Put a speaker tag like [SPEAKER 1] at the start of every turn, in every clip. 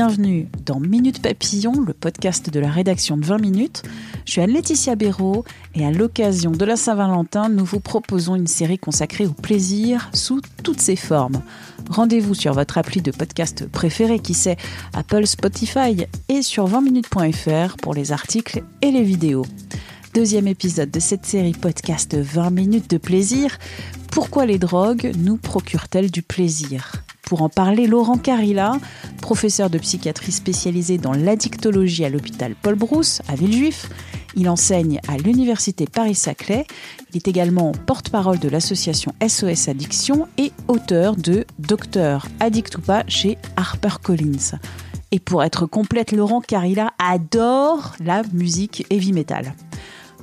[SPEAKER 1] Bienvenue dans Minute Papillon, le podcast de la rédaction de 20 minutes. Je suis Anne-Laetitia Béraud et à l'occasion de la Saint-Valentin, nous vous proposons une série consacrée au plaisir sous toutes ses formes. Rendez-vous sur votre appli de podcast préféré, qui sait, Apple, Spotify et sur 20minutes.fr pour les articles et les vidéos. Deuxième épisode de cette série podcast 20 minutes de plaisir. Pourquoi les drogues nous procurent-elles du plaisir? Pour en parler, Laurent Carilla, professeur de psychiatrie spécialisé dans l'addictologie à l'hôpital Paul Brousse à Villejuif. Il enseigne à l'université Paris-Saclay. Il est également porte-parole de l'association SOS Addiction et auteur de Docteur Addict ou pas chez HarperCollins. Et pour être complète, Laurent Carilla adore la musique heavy metal.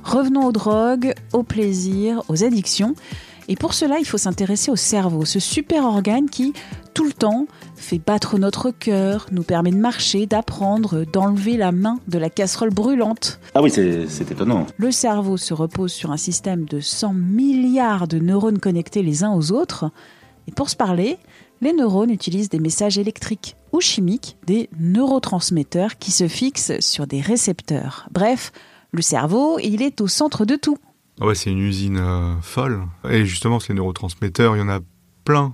[SPEAKER 1] Revenons aux drogues, au plaisir, aux addictions. Et pour cela, il faut s'intéresser au cerveau, ce super organe qui, tout le temps, fait battre notre cœur, nous permet de marcher, d'apprendre, d'enlever la main de la casserole brûlante.
[SPEAKER 2] Ah oui, c'est étonnant.
[SPEAKER 1] Le cerveau se repose sur un système de 100 milliards de neurones connectés les uns aux autres. Et pour se parler, les neurones utilisent des messages électriques ou chimiques, des neurotransmetteurs qui se fixent sur des récepteurs. Bref, le cerveau, il est au centre de tout.
[SPEAKER 3] Ah ouais, c'est une usine euh, folle. Et justement, ces neurotransmetteurs, il y en a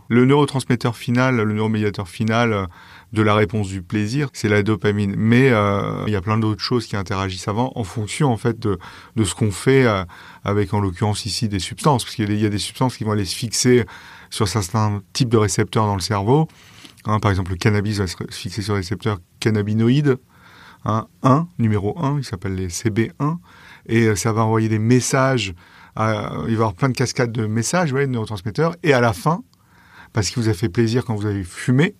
[SPEAKER 3] Le neurotransmetteur final, le neuromédiateur final euh, de la réponse du plaisir, c'est la dopamine. Mais euh, il y a plein d'autres choses qui interagissent avant en fonction en fait de, ce qu'on fait avec en l'occurrence ici des substances, parce qu'il y a des substances qui vont aller se fixer sur certains types de récepteurs dans le cerveau. Hein, par exemple, le cannabis va se fixer sur le récepteur cannabinoïde. Hein, 1, numéro 1, il s'appelle les CB1 et euh, ça va envoyer des messages. Il va y avoir plein de cascades de messages, ouais, de neurotransmetteurs. Et à la fin, parce qu'il vous a fait plaisir quand vous avez fumé,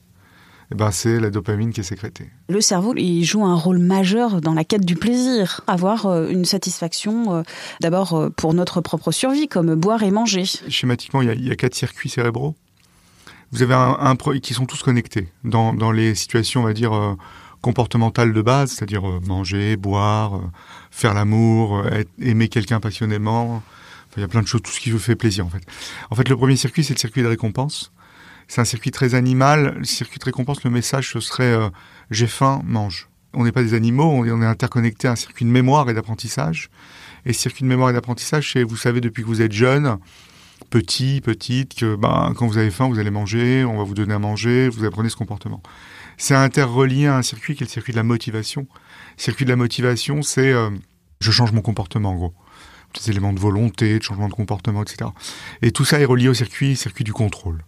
[SPEAKER 3] eh ben c'est la dopamine qui est sécrétée.
[SPEAKER 1] Le cerveau, il joue un rôle majeur dans la quête du plaisir. Avoir euh, une satisfaction, euh, d'abord pour notre propre survie, comme boire et manger.
[SPEAKER 3] Schématiquement, il y a, il y a quatre circuits cérébraux. Vous avez un, un, qui sont tous connectés dans, dans les situations, on va dire, euh, comportementales de base, c'est-à-dire euh, manger, boire, euh, faire l'amour, aimer quelqu'un passionnément. Enfin, il y a plein de choses, tout ce qui vous fait plaisir en fait. En fait, le premier circuit, c'est le circuit de récompense. C'est un circuit très animal. Le circuit de récompense, le message, ce serait j'ai faim, mange. On n'est pas des animaux, on est, interconnecté à un circuit de mémoire et d'apprentissage. Et circuit de mémoire et d'apprentissage, c'est, vous savez, depuis que vous êtes jeune, petit, petite, que ben, quand vous avez faim, vous allez manger, on va vous donner à manger, vous apprenez ce comportement. C'est interrelié à un circuit qui est le circuit de la motivation. Circuit de la motivation, c'est euh, je change mon comportement en gros. Des éléments de volonté, de changement de comportement, etc. Et tout ça est relié au circuit, circuit du contrôle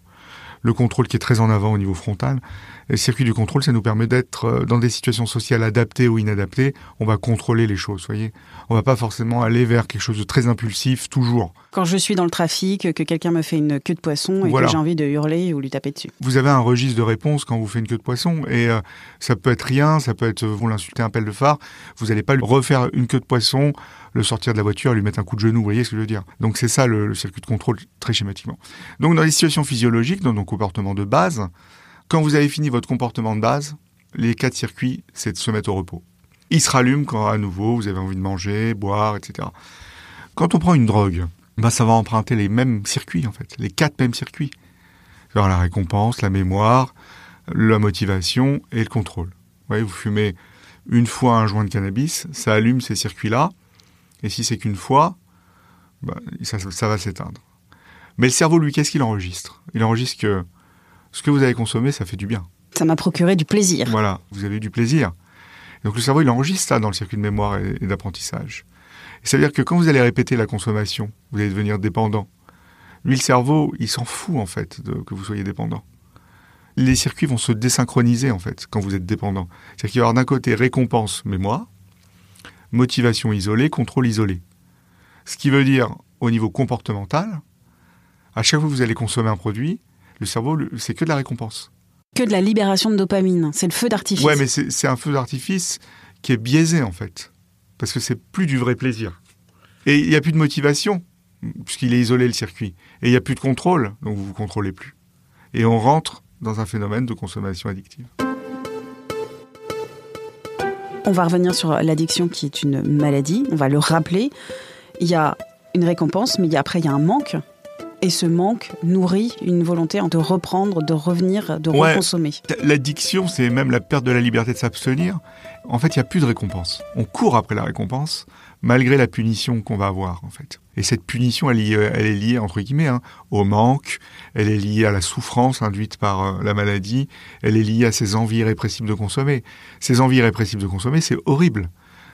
[SPEAKER 3] le contrôle qui est très en avant au niveau frontal. le circuit du contrôle, ça nous permet d'être euh, dans des situations sociales adaptées ou inadaptées. On va contrôler les choses, voyez. On va pas forcément aller vers quelque chose de très impulsif toujours.
[SPEAKER 1] Quand je suis dans le trafic, que quelqu'un me fait une queue de poisson et que j'ai envie de hurler ou lui taper dessus.
[SPEAKER 3] Vous avez un registre de réponse quand vous faites une queue de poisson et euh, ça peut être rien, ça peut être vous l'insulter un pelle de phare. Vous n'allez pas lui refaire une queue de poisson le sortir de la voiture lui mettre un coup de genou. Vous voyez ce que je veux dire? Donc c'est ça le, circuit de contrôle très schématiquement. Donc dans les situations physiologiques, dans nos comportements de base, quand vous avez fini votre comportement de base, les quatre circuits, c'est de se mettre au repos. Il se rallume quand à nouveau vous avez envie de manger, boire, etc. Quand on prend une drogue, ben ça va emprunter les mêmes circuits en fait, les quatre mêmes circuits. Alors la récompense, la mémoire, la motivation et le contrôle. Vous voyez, vous fumez une fois un joint de cannabis, ça allume ces circuits-là, et si c'est qu'une fois, bah, ça, va s'éteindre. Mais le cerveau, lui, qu'est-ce qu'il enregistre? Il enregistre que ce que vous avez consommé, ça fait du bien.
[SPEAKER 1] Ça m'a procuré du plaisir.
[SPEAKER 3] Voilà, vous avez eu du plaisir. donc le cerveau, il enregistre ça dans le circuit de mémoire et, d'apprentissage. ça veut dire que quand vous allez répéter la consommation, vous allez devenir dépendant. Lui, le cerveau, il s'en fout en fait de, que vous soyez dépendant. Les circuits vont se désynchroniser en fait quand vous êtes dépendant. C'est-à-dire qu'il va y avoir d'un côté récompense mémoire, motivation isolée, contrôle isolé. Ce qui veut dire, au niveau comportemental, À chaque fois que vous allez consommer un produit, le cerveau, c'est que de la récompense.
[SPEAKER 1] Que de la libération de dopamine. C'est le feu d'artifice.
[SPEAKER 3] Ouais, mais c'est un feu d'artifice qui est biaisé en fait. Parce que c'est plus du vrai plaisir. Et il n'y a plus de motivation, puisqu'il est isolé le circuit. Et il n'y a plus de contrôle, donc vous ne vous contrôlez plus. Et on rentre dans un phénomène de consommation addictive.
[SPEAKER 1] On va revenir sur l'addiction qui est une maladie, on va le rappeler. Il y a une récompense, mais après il y a un manque. Et ce manque nourrit une volonté de reprendre, de revenir, de reconsommer.
[SPEAKER 3] L'addiction, c'est même la perte de la liberté de s'abstenir. En fait, il n'y a plus de récompense. On court après la récompense, malgré la punition qu'on va avoir, en fait. Et cette punition, elle, est liée, entre guillemets, hein, au manque, elle est liée à la souffrance induite par euh, la maladie, elle est liée à ces envies irrépressibles de consommer. Ces envies irrépressibles de consommer, c'est horrible.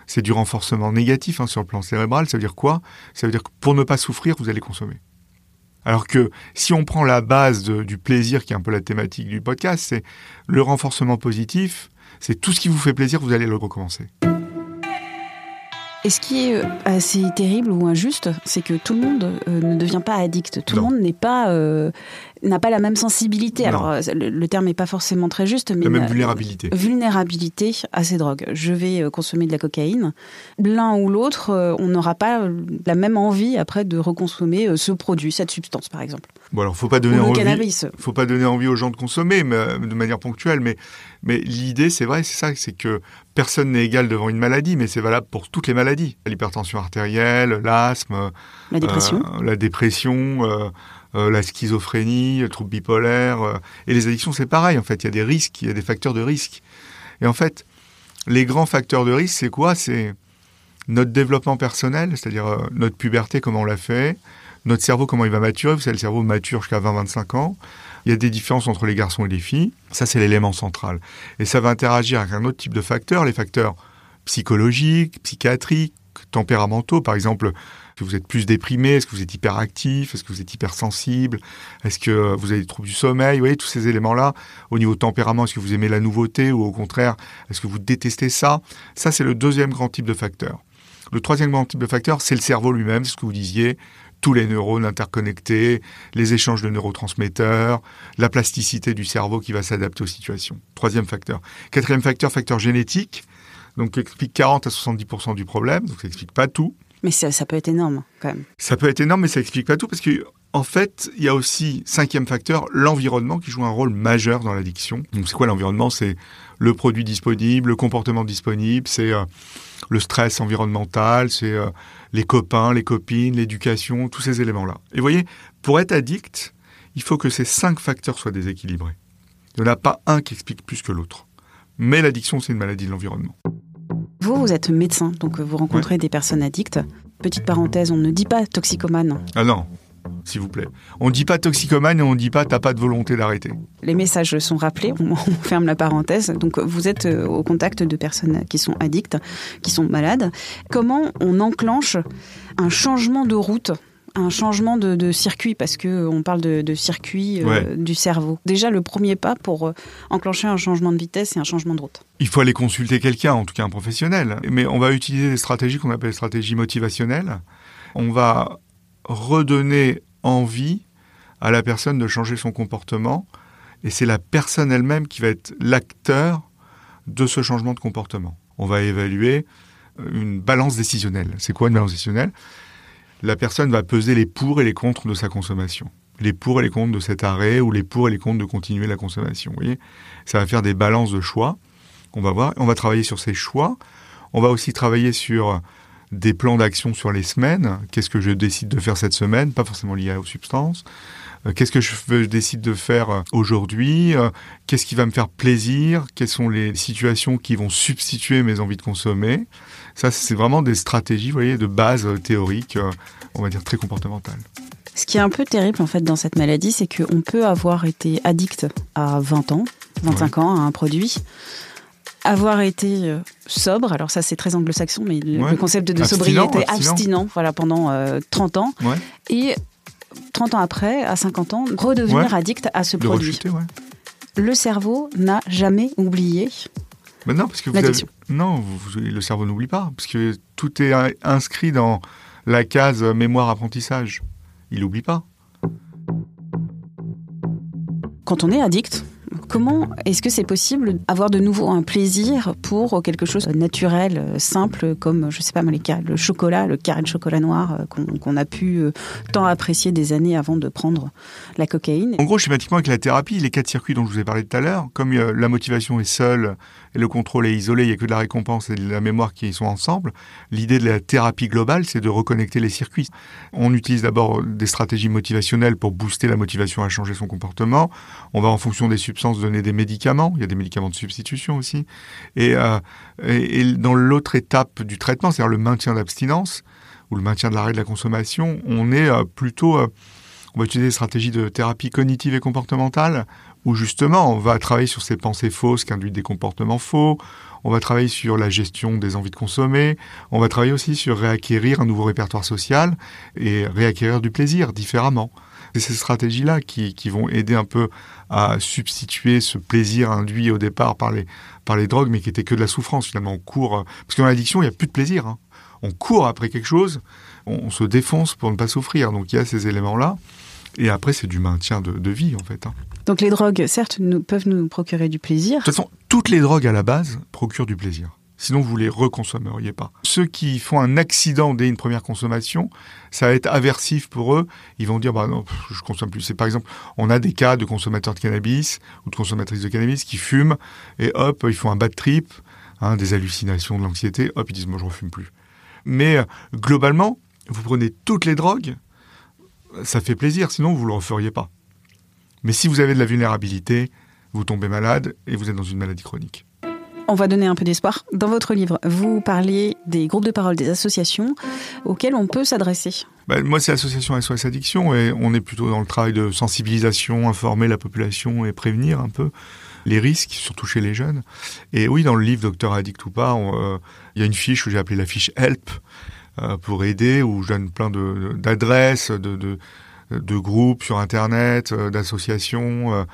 [SPEAKER 3] C'est du renforcement négatif hein, sur le plan cérébral. Ça veut dire quoi? Ça veut dire que pour ne pas souffrir, vous allez consommer. Alors que si on prend la base du plaisir, qui est un peu la thématique du podcast, c'est le renforcement positif, c'est tout ce qui vous fait plaisir, vous allez le recommencer.
[SPEAKER 1] Et ce qui est euh, assez terrible ou injuste, c'est que tout le monde euh, ne devient pas addict. Tout le monde n'est pas euh, n'a pas la même sensibilité. Alors le, terme n'est pas forcément très juste, mais
[SPEAKER 3] la même vulnérabilité.
[SPEAKER 1] Vulnérabilité à ces drogues. Je vais consommer de la cocaïne. L'un ou l'autre, on n'aura pas la même envie après de reconsommer ce produit, cette substance, par exemple.
[SPEAKER 3] Bon alors, faut pas donner envie. Faut pas donner envie aux gens de consommer, mais, de manière ponctuelle. Mais mais l'idée, c'est vrai, c'est ça, c'est que personne n'est égal devant une maladie, mais c'est valable pour toutes les maladies. L'hypertension artérielle, l'asthme,
[SPEAKER 1] la dépression,
[SPEAKER 3] euh, la, dépression euh, euh, la schizophrénie, le trouble bipolaire. et les addictions, c'est pareil, en fait. Il y a des risques, il y a des facteurs de risque. Et en fait, les grands facteurs de risque, c'est quoi? C'est notre développement personnel, c'est-à-dire notre puberté, comment on l'a fait, notre cerveau, comment il va maturer. Vous savez, le cerveau mature jusqu'à 20-25 ans. Il y a des différences entre les garçons et les filles. Ça, c'est l'élément central. Et ça va interagir avec un autre type de facteurs, les facteurs psychologiques, psychiatriques, tempéramentaux. Par exemple, est-ce que vous êtes plus déprimé? Est-ce que vous êtes hyperactif? Est-ce que vous êtes hypersensible? Est-ce que vous avez des troubles du sommeil? Vous voyez, tous ces éléments-là. Au niveau tempérament, est-ce que vous aimez la nouveauté ou au contraire, est-ce que vous détestez ça? Ça, c'est le deuxième grand type de facteur. Le troisième grand type de facteur, c'est le cerveau lui-même, c'est ce que vous disiez tous les neurones interconnectés, les échanges de neurotransmetteurs, la plasticité du cerveau qui va s'adapter aux situations. Troisième facteur. Quatrième facteur, facteur génétique, donc qui explique 40 à 70% du problème, donc ça explique pas tout.
[SPEAKER 1] Mais ça, peut être énorme quand même.
[SPEAKER 3] Ça peut être énorme, mais ça explique pas tout parce que en fait, il y a aussi cinquième facteur, l'environnement qui joue un rôle majeur dans l'addiction. Donc c'est quoi l'environnement? C'est le produit disponible, le comportement disponible, c'est euh, le stress environnemental, c'est euh, les copains, les copines, l'éducation, tous ces éléments-là. Et vous voyez, pour être addict, il faut que ces cinq facteurs soient déséquilibrés. Il n'y en a pas un qui explique plus que l'autre. Mais l'addiction, c'est une maladie de l'environnement.
[SPEAKER 1] Vous, vous êtes médecin, donc vous rencontrez des personnes addictes. Petite parenthèse, on ne dit pas toxicomane.
[SPEAKER 3] Ah non, s'il vous plaît. On ne dit pas toxicomane et on ne dit pas t'as pas de volonté d'arrêter.
[SPEAKER 1] Les messages sont rappelés, on, ferme la parenthèse. Donc vous êtes euh, au contact de personnes qui sont addictes, qui sont malades. Comment on enclenche un changement de route un changement de, circuit parce que euh, on parle de, circuit euh, du cerveau. Déjà le premier pas pour enclencher un changement de vitesse et un changement de route.
[SPEAKER 3] Il faut aller consulter quelqu'un, en tout cas un professionnel. Mais on va utiliser des stratégies qu'on appelle stratégies motivationnelles. On va redonner envie à la personne de changer son comportement. Et c'est la personne elle-même qui va être l'acteur de ce changement de comportement. On va évaluer une balance décisionnelle. C'est quoi une balance décisionnelle? La personne va peser les pour et les contre de sa consommation. Les pour et les contre de cet arrêt ou les pour et les contre de continuer la consommation. Vous voyez? Ça va faire des balances de choix. On va voir, on va travailler sur ces choix. On va aussi travailler sur des plans d'action sur les semaines. Qu'est-ce que je décide de faire cette semaine? Pas forcément lié aux substances. Euh, qu'est-ce que je, décide de faire euh, aujourd'hui? Euh, Qu'est-ce qui va me faire plaisir? Quelles sont les situations qui vont substituer mes envies de consommer? Ça, c'est vraiment des stratégies, vous voyez, de base théorique, on va dire très comportementale.
[SPEAKER 1] Ce qui est un peu terrible en fait dans cette maladie, c'est qu'on peut avoir été addict à 20 ans, 25 ans à un produit, avoir été euh, sobre, alors ça c'est très anglo-saxon, mais le concept de sobriété abstinent, voilà, pendant 30 euh, ans. Et 30 ans après, à 50 ans, redevenir addict à ce produit. le cerveau n'a jamais oublié.
[SPEAKER 3] Non, parce que vous non, le cerveau n'oublie pas, parce que tout est inscrit dans la case mémoire apprentissage. Il n'oublie pas.
[SPEAKER 1] quand on est addict, comment est-ce que c'est possible d'avoir de nouveau un plaisir pour quelque chose de naturel, euh, simple, comme, je sais pas, le chocolat, le carré de chocolat noir euh, qu'on a pu euh, tant apprécier des années avant de prendre la cocaïne?
[SPEAKER 3] En gros, schématiquement, avec la thérapie, les quatre circuits dont je vous ai parlé tout à l'heure, comme la motivation est seule et le contrôle est isolé, il n'y a que de la récompense et de la mémoire qui sont ensemble, l'idée de la thérapie globale, c'est de reconnecter les circuits. On utilise d'abord des stratégies motivationnelles pour booster la motivation à changer son comportement. On va en fonction des substances donner des médicaments. Il y a des médicaments de substitution aussi. Et, euh, dans l'autre étape du traitement, c'est-à-dire le maintien d'abstinence ou le maintien de l'arrêt de la consommation, on est euh, plutôt, euh, on va utiliser des stratégies de thérapie cognitive et comportementale où justement on va travailler sur ces pensées fausses qui induisent des comportements faux, on va travailler sur la gestion des envies de consommer, on va travailler aussi sur réacquérir un nouveau répertoire social et réacquérir du plaisir différemment. C'est ces stratégies-là qui, qui, vont aider un peu à substituer ce plaisir induit au départ par les, par les drogues, mais qui était que de la souffrance finalement. On court, parce que dans l'addiction, il n'y a plus de plaisir. Hein. On court après quelque chose, on, se défonce pour ne pas souffrir. Donc il y a ces éléments-là. Et après, c'est du maintien de, de, vie, en fait. Hein.
[SPEAKER 1] Donc les drogues, certes, nous, peuvent nous procurer du plaisir.
[SPEAKER 3] De toute façon, toutes les drogues à la base procurent du plaisir. Sinon, vous les reconsommeriez pas. Ceux qui font un accident dès une première consommation, ça va être aversif pour eux. Ils vont dire, bah non, je consomme plus. C'est par exemple, on a des cas de consommateurs de cannabis ou de consommatrices de cannabis qui fument et hop, ils font un bad trip, hein, des hallucinations, de l'anxiété. Hop, ils disent, moi, je refume plus. Mais euh, globalement, vous prenez toutes les drogues, ça fait plaisir. Sinon, vous le referiez pas. Mais si vous avez de la vulnérabilité, vous tombez malade et vous êtes dans une maladie chronique
[SPEAKER 1] on va donner un peu d'espoir. Dans votre livre, vous parlez des groupes de parole, des associations auxquelles on peut s'adresser.
[SPEAKER 3] Bah, moi, c'est l'association SOS Addiction et on est plutôt dans le travail de sensibilisation, informer la population et prévenir un peu les risques, surtout chez les jeunes. Et oui, dans le livre Docteur Addict ou pas, euh, il y a une fiche que j'ai appelée la fiche Help pour aider, où je donne plein d'adresses, de, de, de, groupes sur Internet, euh, d'associations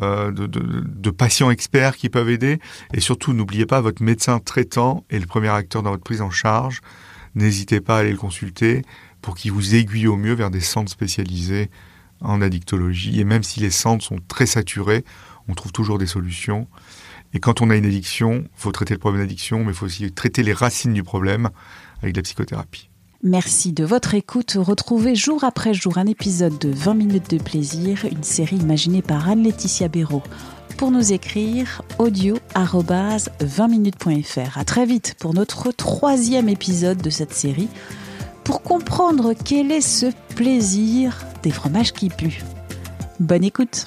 [SPEAKER 3] euh, de, de, patients experts qui peuvent aider. Et surtout, n'oubliez pas, votre médecin traitant est le premier acteur dans votre prise en charge. N'hésitez pas à aller le consulter pour qu'il vous aiguille au mieux vers des centres spécialisés en addictologie. Et même si les centres sont très saturés, on trouve toujours des solutions. Et quand on a une addiction, il faut traiter le problème d'addiction, mais il faut aussi traiter les racines du problème avec la psychothérapie.
[SPEAKER 1] Merci de votre écoute. Retrouvez jour après jour un épisode de 20 minutes de plaisir, une série imaginée par Anne-Laetitia Béraud. Pour nous écrire, audio 20minutes.fr. À très vite pour notre troisième épisode de cette série pour comprendre quel est ce plaisir des fromages qui puent. Bonne écoute!